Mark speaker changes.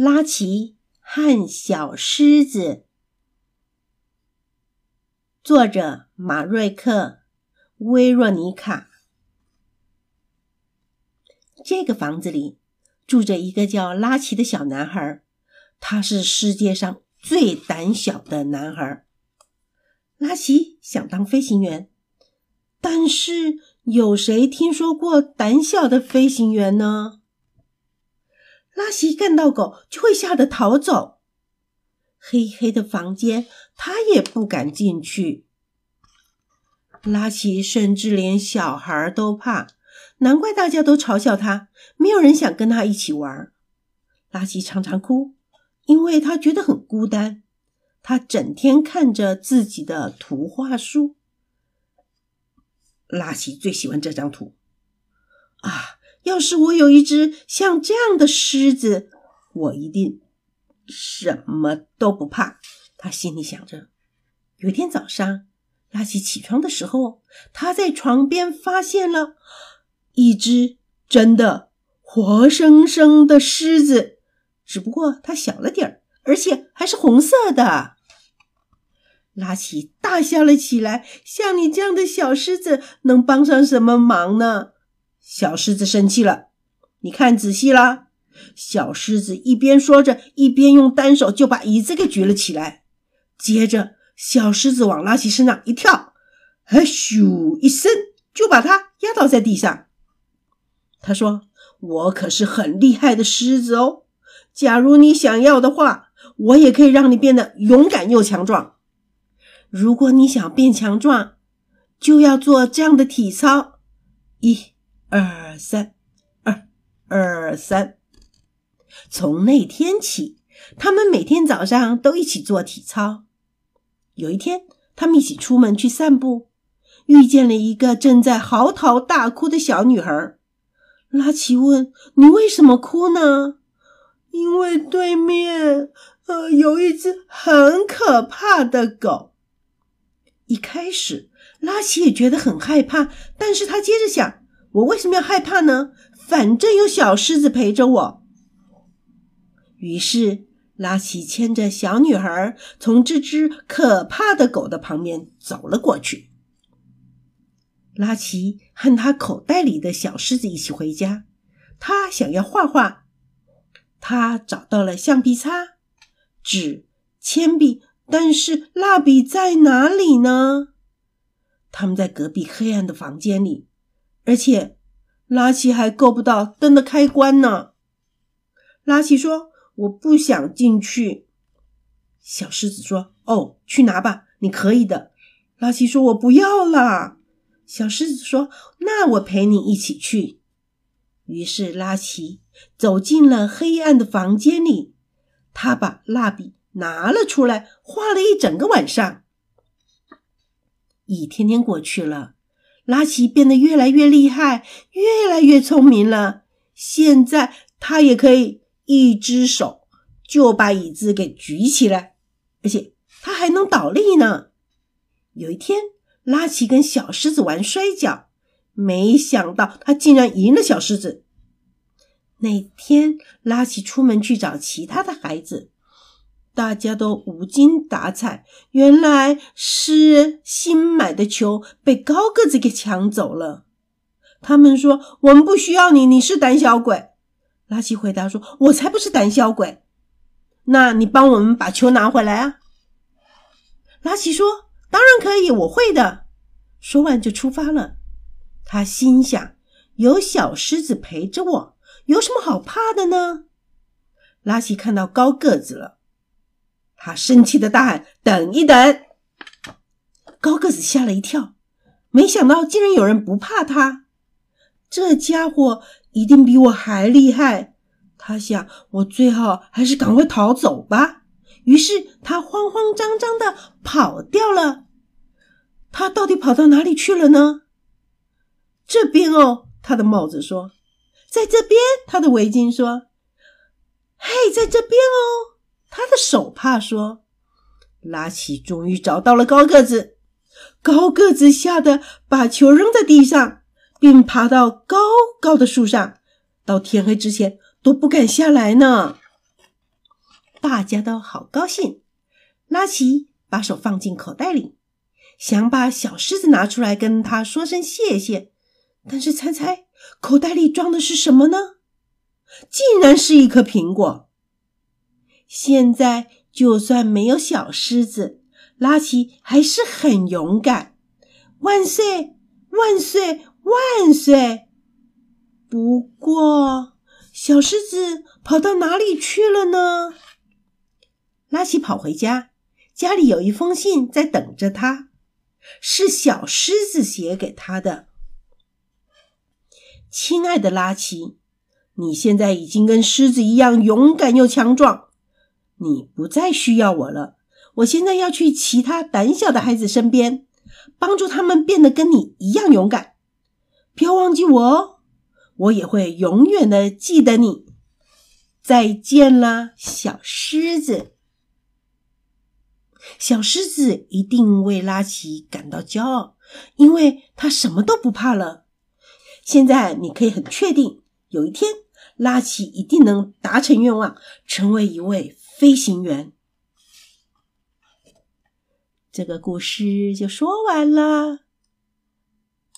Speaker 1: 拉奇和小狮子，作者马瑞克·威若尼卡。这个房子里住着一个叫拉奇的小男孩，他是世界上最胆小的男孩。拉奇想当飞行员，但是有谁听说过胆小的飞行员呢？拉奇看到狗就会吓得逃走，黑黑的房间他也不敢进去。拉奇甚至连小孩都怕，难怪大家都嘲笑他，没有人想跟他一起玩。拉奇常常哭，因为他觉得很孤单。他整天看着自己的图画书。拉奇最喜欢这张图啊！要是我有一只像这样的狮子，我一定什么都不怕。他心里想着。有一天早上，拉奇起床的时候，他在床边发现了一只真的活生生的狮子，只不过它小了点儿，而且还是红色的。拉奇大笑了起来：“像你这样的小狮子，能帮上什么忙呢？”小狮子生气了，你看仔细啦！小狮子一边说着，一边用单手就把椅子给举了起来。接着，小狮子往拉奇身上一跳，哎咻一声就把他压倒在地上。他说：“我可是很厉害的狮子哦！假如你想要的话，我也可以让你变得勇敢又强壮。如果你想变强壮，就要做这样的体操：一。”二三，二二三。从那天起，他们每天早上都一起做体操。有一天，他们一起出门去散步，遇见了一个正在嚎啕大哭的小女孩。拉奇问：“你为什么哭呢？”“因为对面，呃，有一只很可怕的狗。”一开始，拉奇也觉得很害怕，但是他接着想。我为什么要害怕呢？反正有小狮子陪着我。于是，拉奇牵着小女孩从这只可怕的狗的旁边走了过去。拉奇和他口袋里的小狮子一起回家。他想要画画，他找到了橡皮擦、纸、铅笔，但是蜡笔在哪里呢？他们在隔壁黑暗的房间里。而且，拉奇还够不到灯的开关呢。拉奇说：“我不想进去。”小狮子说：“哦，去拿吧，你可以的。”拉奇说：“我不要啦。”小狮子说：“那我陪你一起去。”于是拉奇走进了黑暗的房间里，他把蜡笔拿了出来，画了一整个晚上。一天天过去了。拉奇变得越来越厉害，越来越聪明了。现在他也可以一只手就把椅子给举起来，而且他还能倒立呢。有一天，拉奇跟小狮子玩摔跤，没想到他竟然赢了小狮子。那天，拉奇出门去找其他的孩子。大家都无精打采，原来是新买的球被高个子给抢走了。他们说：“我们不需要你，你是胆小鬼。”拉奇回答说：“我才不是胆小鬼。”那你帮我们把球拿回来啊？拉奇说：“当然可以，我会的。”说完就出发了。他心想：“有小狮子陪着我，有什么好怕的呢？”拉奇看到高个子了。他生气的大喊：“等一等！”高个子吓了一跳，没想到竟然有人不怕他。这家伙一定比我还厉害。他想：“我最好还是赶快逃走吧。”于是他慌慌张张的跑掉了。他到底跑到哪里去了呢？这边哦，他的帽子说：“在这边。”他的围巾说：“嘿，在这边哦。”他的手帕说：“拉奇终于找到了高个子，高个子吓得把球扔在地上，并爬到高高的树上，到天黑之前都不敢下来呢。”大家都好高兴。拉奇把手放进口袋里，想把小狮子拿出来跟他说声谢谢。但是猜猜，口袋里装的是什么呢？竟然是一颗苹果。现在就算没有小狮子，拉奇还是很勇敢。万岁！万岁！万岁！不过，小狮子跑到哪里去了呢？拉奇跑回家，家里有一封信在等着他，是小狮子写给他的。亲爱的拉奇，你现在已经跟狮子一样勇敢又强壮，你不再需要我了。我现在要去其他胆小的孩子身边，帮助他们变得跟你一样勇敢。不要忘记我哦，我也会永远的记得你。再见啦，小狮子。小狮子一定为拉奇感到骄傲，因为他什么都不怕了。现在你可以很确定，有一天拉奇一定能达成愿望，成为一位飞行员。这个故事就说完了。